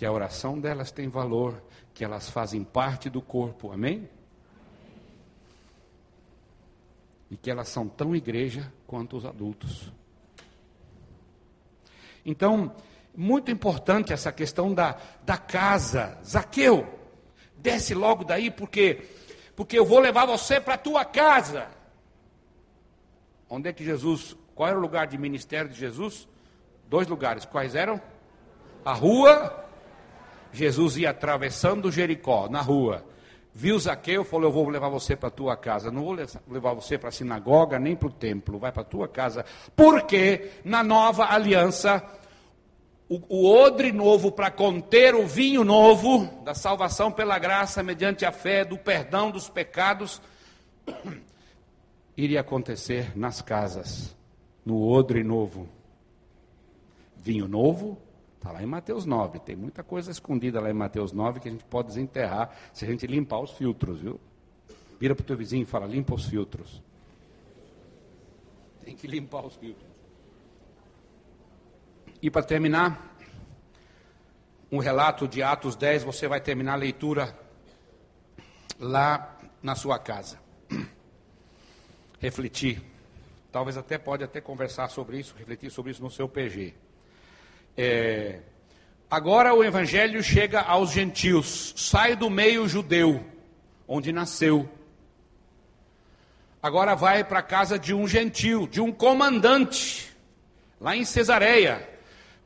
A: que a oração delas tem valor, que elas fazem parte do corpo, amém? E que elas são tão igreja quanto os adultos. Então, muito importante essa questão da, da casa. Zaqueu, desce logo daí, porque, porque eu vou levar você para a tua casa. Onde é que Jesus, qual era o lugar de ministério de Jesus? Dois lugares, quais eram? A rua Jesus ia atravessando Jericó, na rua. Viu Zaqueu, falou: Eu vou levar você para a tua casa. Não vou levar você para a sinagoga nem para o templo. Vai para a tua casa. Porque na nova aliança, o, o odre novo para conter o vinho novo da salvação pela graça, mediante a fé, do perdão dos pecados, iria acontecer nas casas, no odre novo. Vinho novo, Está lá em Mateus 9. Tem muita coisa escondida lá em Mateus 9 que a gente pode desenterrar se a gente limpar os filtros, viu? Vira para o teu vizinho e fala, limpa os filtros. Tem que limpar os filtros. E para terminar, um relato de Atos 10, você vai terminar a leitura lá na sua casa. *clears throat* Refletir. Talvez até pode até conversar sobre isso, refletir sobre isso no seu PG. É, agora o evangelho chega aos gentios, sai do meio judeu, onde nasceu. Agora vai para a casa de um gentil, de um comandante, lá em Cesareia.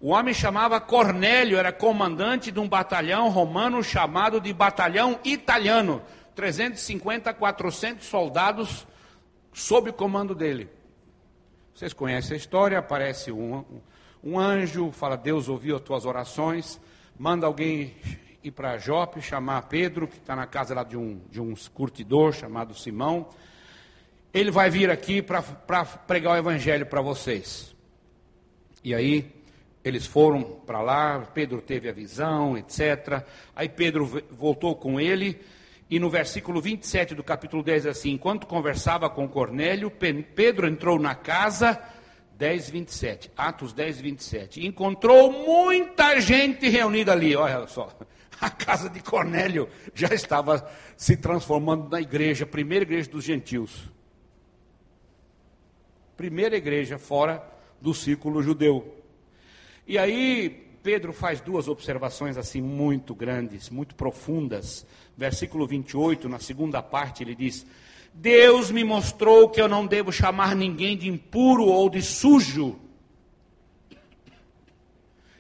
A: O homem chamava Cornélio, era comandante de um batalhão romano chamado de batalhão italiano. 350 a 400 soldados sob o comando dele. Vocês conhecem a história, aparece um, um anjo fala: Deus ouviu as tuas orações, manda alguém ir para Jope, chamar Pedro, que está na casa lá de um, de um curtidor chamado Simão. Ele vai vir aqui para pregar o evangelho para vocês. E aí, eles foram para lá, Pedro teve a visão, etc. Aí Pedro voltou com ele, e no versículo 27 do capítulo 10, assim: enquanto conversava com Cornélio, Pedro entrou na casa 10, 27. Atos 10, 27. Encontrou muita gente reunida ali. Olha só. *laughs* A casa de Cornélio já estava se transformando na igreja, primeira igreja dos gentios. Primeira igreja fora do círculo judeu. E aí Pedro faz duas observações assim muito grandes, muito profundas. Versículo 28, na segunda parte, ele diz: Deus me mostrou que eu não devo chamar ninguém de impuro ou de sujo.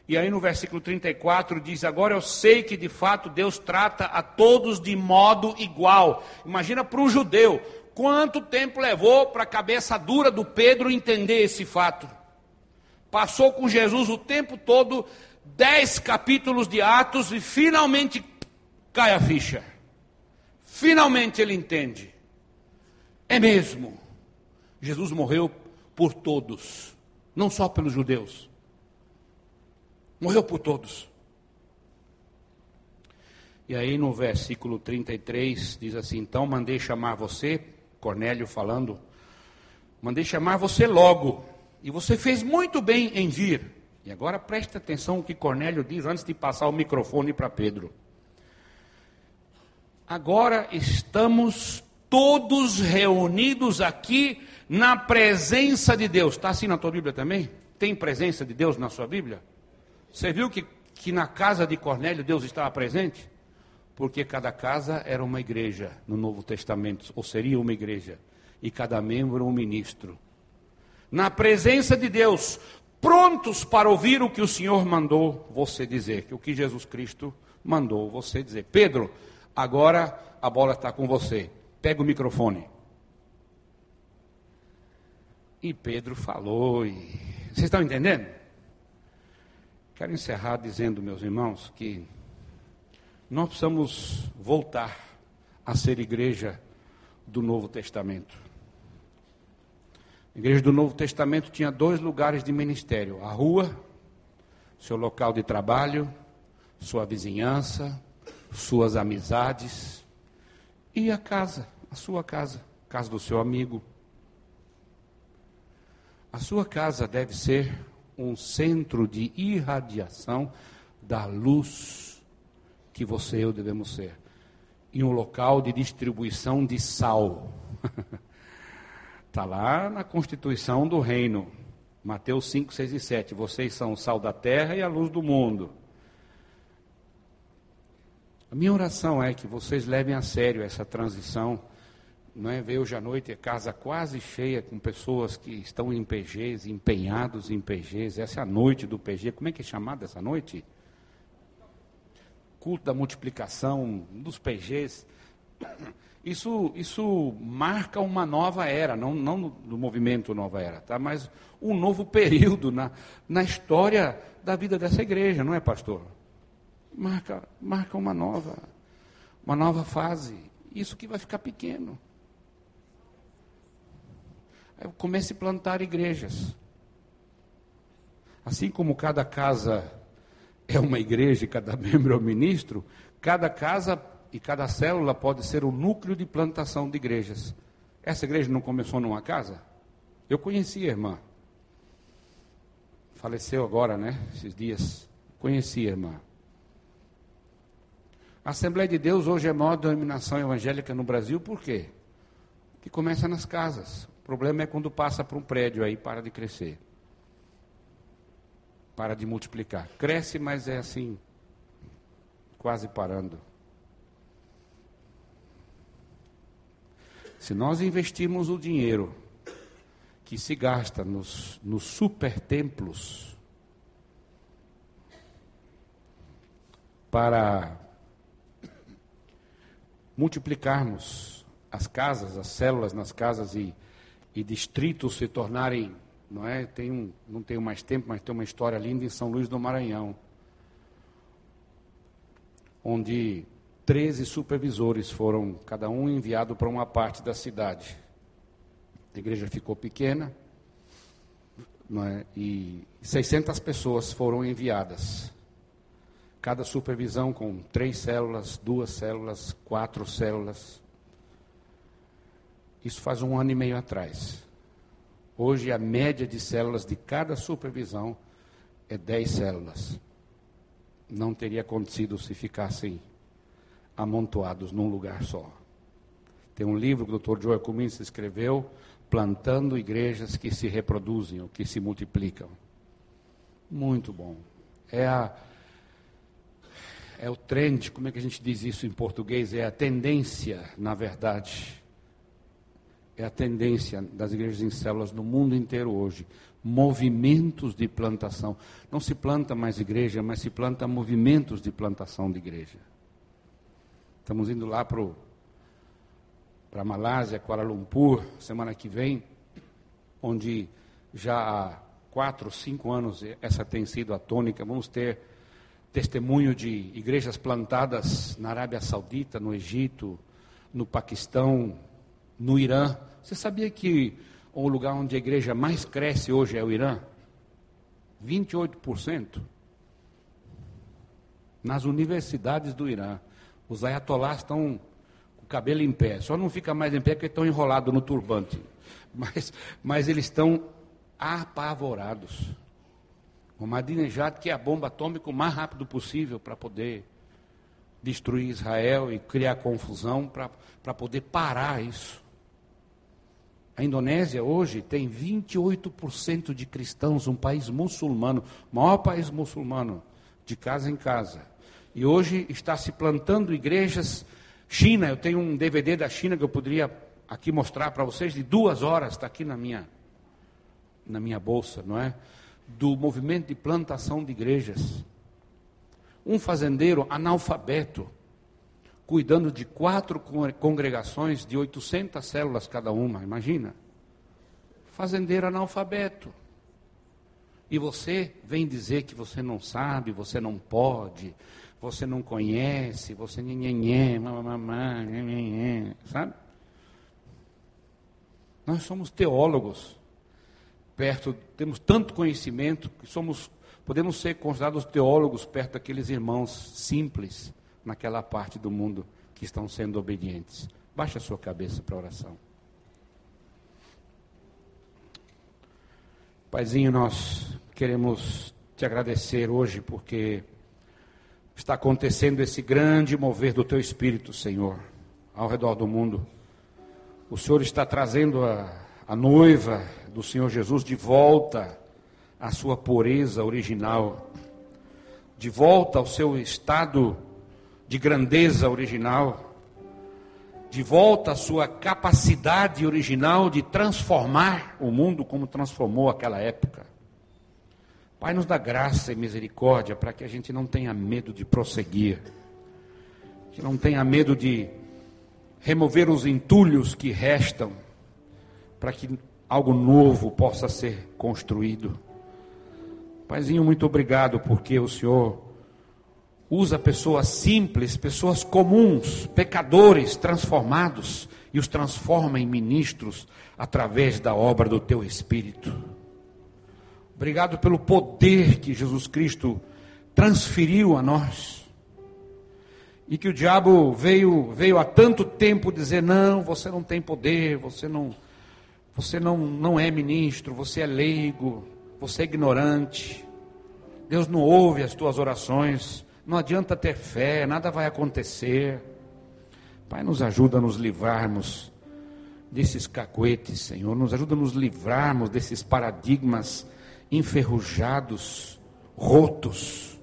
A: E aí no versículo 34 diz: Agora eu sei que de fato Deus trata a todos de modo igual. Imagina para um judeu, quanto tempo levou para a cabeça dura do Pedro entender esse fato? Passou com Jesus o tempo todo, dez capítulos de Atos, e finalmente cai a ficha. Finalmente ele entende. É mesmo. Jesus morreu por todos, não só pelos judeus. Morreu por todos. E aí no versículo 33 diz assim: Então mandei chamar você, Cornélio falando, mandei chamar você logo, e você fez muito bem em vir. E agora preste atenção o que Cornélio diz antes de passar o microfone para Pedro. Agora estamos todos reunidos aqui na presença de Deus. Está assim na tua Bíblia também? Tem presença de Deus na sua Bíblia? Você viu que, que na casa de Cornélio Deus estava presente? Porque cada casa era uma igreja no Novo Testamento, ou seria uma igreja, e cada membro um ministro. Na presença de Deus, prontos para ouvir o que o Senhor mandou você dizer, que o que Jesus Cristo mandou você dizer. Pedro, agora a bola está com você. Pega o microfone. E Pedro falou, e vocês estão entendendo? Quero encerrar dizendo, meus irmãos, que nós precisamos voltar a ser igreja do Novo Testamento. A igreja do Novo Testamento tinha dois lugares de ministério: a rua, seu local de trabalho, sua vizinhança, suas amizades, e a casa a sua casa, casa do seu amigo. A sua casa deve ser um centro de irradiação da luz que você e eu devemos ser. E um local de distribuição de sal. *laughs* Está lá na Constituição do Reino. Mateus 5, 6 e 7. Vocês são o sal da terra e a luz do mundo. A minha oração é que vocês levem a sério essa transição não é? Veio hoje à noite a casa quase cheia com pessoas que estão em PGs, empenhados em PGs. Essa é a noite do PG. Como é que é chamada essa noite? Culto da multiplicação dos PGs. Isso, isso marca uma nova era, não, não do movimento Nova Era, tá? mas um novo período na, na história da vida dessa igreja, não é, pastor? Marca, marca uma nova, uma nova fase. Isso que vai ficar pequeno. Comece a plantar igrejas. Assim como cada casa é uma igreja e cada *laughs* membro é um ministro, cada casa e cada célula pode ser o núcleo de plantação de igrejas. Essa igreja não começou numa casa? Eu conheci a irmã. Faleceu agora, né? Esses dias. Conheci a irmã. A Assembleia de Deus hoje é a maior denominação evangélica no Brasil, por quê? Que começa nas casas. O problema é quando passa para um prédio aí, para de crescer. Para de multiplicar. Cresce, mas é assim, quase parando. Se nós investirmos o dinheiro que se gasta nos, nos super templos para multiplicarmos as casas, as células nas casas e e distritos se tornarem, não é? Tem um, não tenho mais tempo, mas tem uma história linda em São Luís do Maranhão, onde 13 supervisores foram, cada um enviado para uma parte da cidade. A igreja ficou pequena, é? e 600 pessoas foram enviadas. Cada supervisão com três células, duas células, quatro células. Isso faz um ano e meio atrás. Hoje a média de células de cada supervisão é 10 células. Não teria acontecido se ficassem amontoados num lugar só. Tem um livro que o Dr. Joel Cummins escreveu, Plantando Igrejas que se reproduzem ou que se multiplicam. Muito bom. É a é o trend, como é que a gente diz isso em português? É a tendência, na verdade, é a tendência das igrejas em células no mundo inteiro hoje. Movimentos de plantação. Não se planta mais igreja, mas se planta movimentos de plantação de igreja. Estamos indo lá para a Malásia, Kuala Lumpur, semana que vem, onde já há quatro, cinco anos essa tem sido a tônica. Vamos ter testemunho de igrejas plantadas na Arábia Saudita, no Egito, no Paquistão, no Irã. Você sabia que o lugar onde a igreja mais cresce hoje é o Irã? 28%. Nas universidades do Irã. Os ayatolás estão com o cabelo em pé. Só não fica mais em pé porque estão enrolados no turbante. *laughs* Mas, mas eles estão apavorados. O Madinejad quer a bomba atômica o mais rápido possível para poder destruir Israel e criar confusão, para poder parar isso. A Indonésia hoje tem 28% de cristãos, um país muçulmano, maior país muçulmano, de casa em casa. E hoje está se plantando igrejas. China, eu tenho um DVD da China que eu poderia aqui mostrar para vocês, de duas horas, está aqui na minha, na minha bolsa, não é? Do movimento de plantação de igrejas. Um fazendeiro analfabeto, cuidando de quatro congregações de 800 células cada uma, imagina. Fazendeiro analfabeto. E você vem dizer que você não sabe, você não pode, você não conhece, você nhenhenhé, mamamá, nhenhenhé, sabe? Nós somos teólogos, perto, temos tanto conhecimento que somos, podemos ser considerados teólogos perto daqueles irmãos simples naquela parte do mundo que estão sendo obedientes. Baixe a sua cabeça para a oração. Paizinho, nós queremos te agradecer hoje porque está acontecendo esse grande mover do teu espírito, Senhor, ao redor do mundo. O Senhor está trazendo a, a noiva do Senhor Jesus de volta à sua pureza original, de volta ao seu estado de grandeza original, de volta à sua capacidade original de transformar o mundo como transformou aquela época. Pai, nos dá graça e misericórdia para que a gente não tenha medo de prosseguir, que não tenha medo de remover os entulhos que restam, para que algo novo possa ser construído. Paizinho, muito obrigado, porque o Senhor usa pessoas simples, pessoas comuns, pecadores transformados e os transforma em ministros através da obra do teu Espírito. Obrigado pelo poder que Jesus Cristo transferiu a nós. E que o diabo veio, veio há tanto tempo dizer: "Não, você não tem poder, você não você não não é ministro, você é leigo, você é ignorante. Deus não ouve as tuas orações. Não adianta ter fé, nada vai acontecer. Pai, nos ajuda a nos livrarmos desses cacuetes, Senhor. Nos ajuda a nos livrarmos desses paradigmas enferrujados, rotos,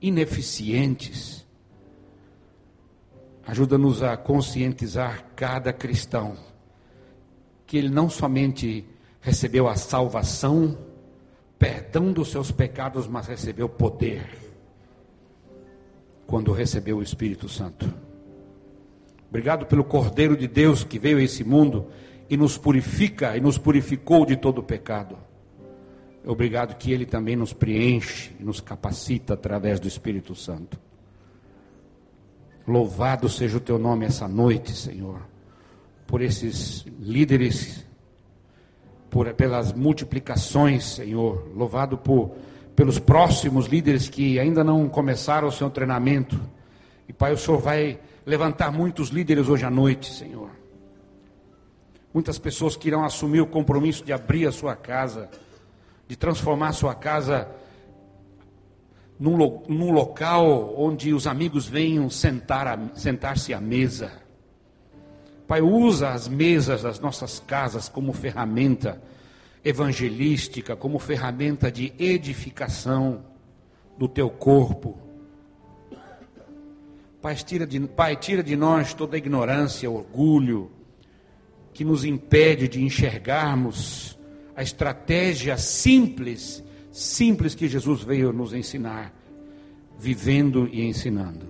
A: ineficientes. Ajuda-nos a conscientizar cada cristão que ele não somente recebeu a salvação, perdão dos seus pecados, mas recebeu poder quando recebeu o Espírito Santo. Obrigado pelo Cordeiro de Deus que veio a esse mundo e nos purifica e nos purificou de todo o pecado. Obrigado que Ele também nos preenche e nos capacita através do Espírito Santo. Louvado seja o Teu nome essa noite, Senhor, por esses líderes, por, pelas multiplicações, Senhor. Louvado por pelos próximos líderes que ainda não começaram o seu treinamento. E Pai, o Senhor vai levantar muitos líderes hoje à noite, Senhor. Muitas pessoas que irão assumir o compromisso de abrir a sua casa, de transformar a sua casa num, num local onde os amigos venham sentar-se sentar à mesa. Pai, usa as mesas das nossas casas como ferramenta evangelística, como ferramenta de edificação do teu corpo. Pai tira, de, Pai, tira de nós toda ignorância, orgulho que nos impede de enxergarmos a estratégia simples, simples que Jesus veio nos ensinar, vivendo e ensinando.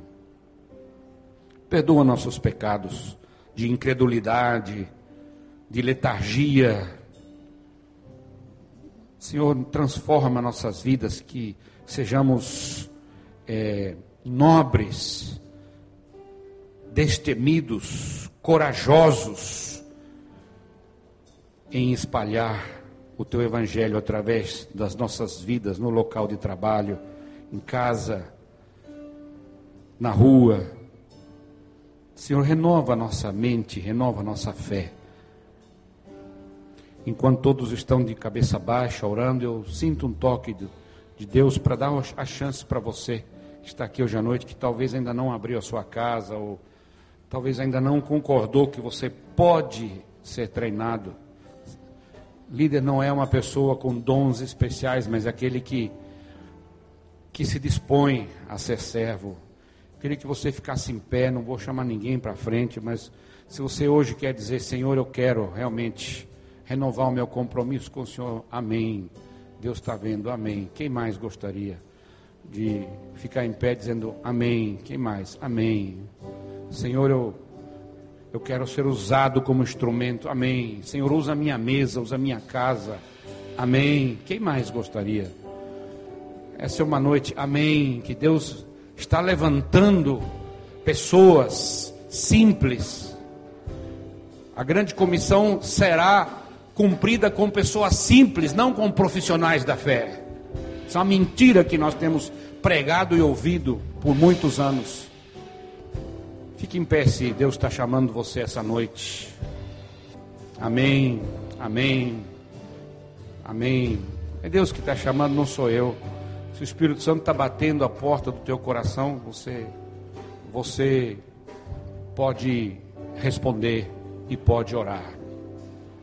A: Perdoa nossos pecados de incredulidade, de letargia. Senhor, transforma nossas vidas, que sejamos é, nobres, destemidos, corajosos em espalhar o teu evangelho através das nossas vidas, no local de trabalho, em casa, na rua. Senhor, renova a nossa mente, renova a nossa fé. Enquanto todos estão de cabeça baixa, orando, eu sinto um toque de, de Deus para dar a chance para você que está aqui hoje à noite, que talvez ainda não abriu a sua casa, ou talvez ainda não concordou que você pode ser treinado. Líder não é uma pessoa com dons especiais, mas é aquele que, que se dispõe a ser servo. Queria que você ficasse em pé, não vou chamar ninguém para frente, mas se você hoje quer dizer, Senhor, eu quero realmente renovar o meu compromisso com o Senhor, amém. Deus está vendo, amém. Quem mais gostaria de ficar em pé dizendo amém? Quem mais? Amém. Senhor, eu eu quero ser usado como instrumento. Amém. Senhor, usa a minha mesa, usa a minha casa. Amém. Quem mais gostaria? Essa é uma noite, amém. Que Deus está levantando pessoas simples. A grande comissão será cumprida com pessoas simples, não com profissionais da fé. Isso é uma mentira que nós temos pregado e ouvido por muitos anos. Fique em pé se Deus está chamando você essa noite. Amém, amém, amém. É Deus que está chamando, não sou eu. Se o Espírito Santo está batendo a porta do teu coração, você, você pode responder e pode orar.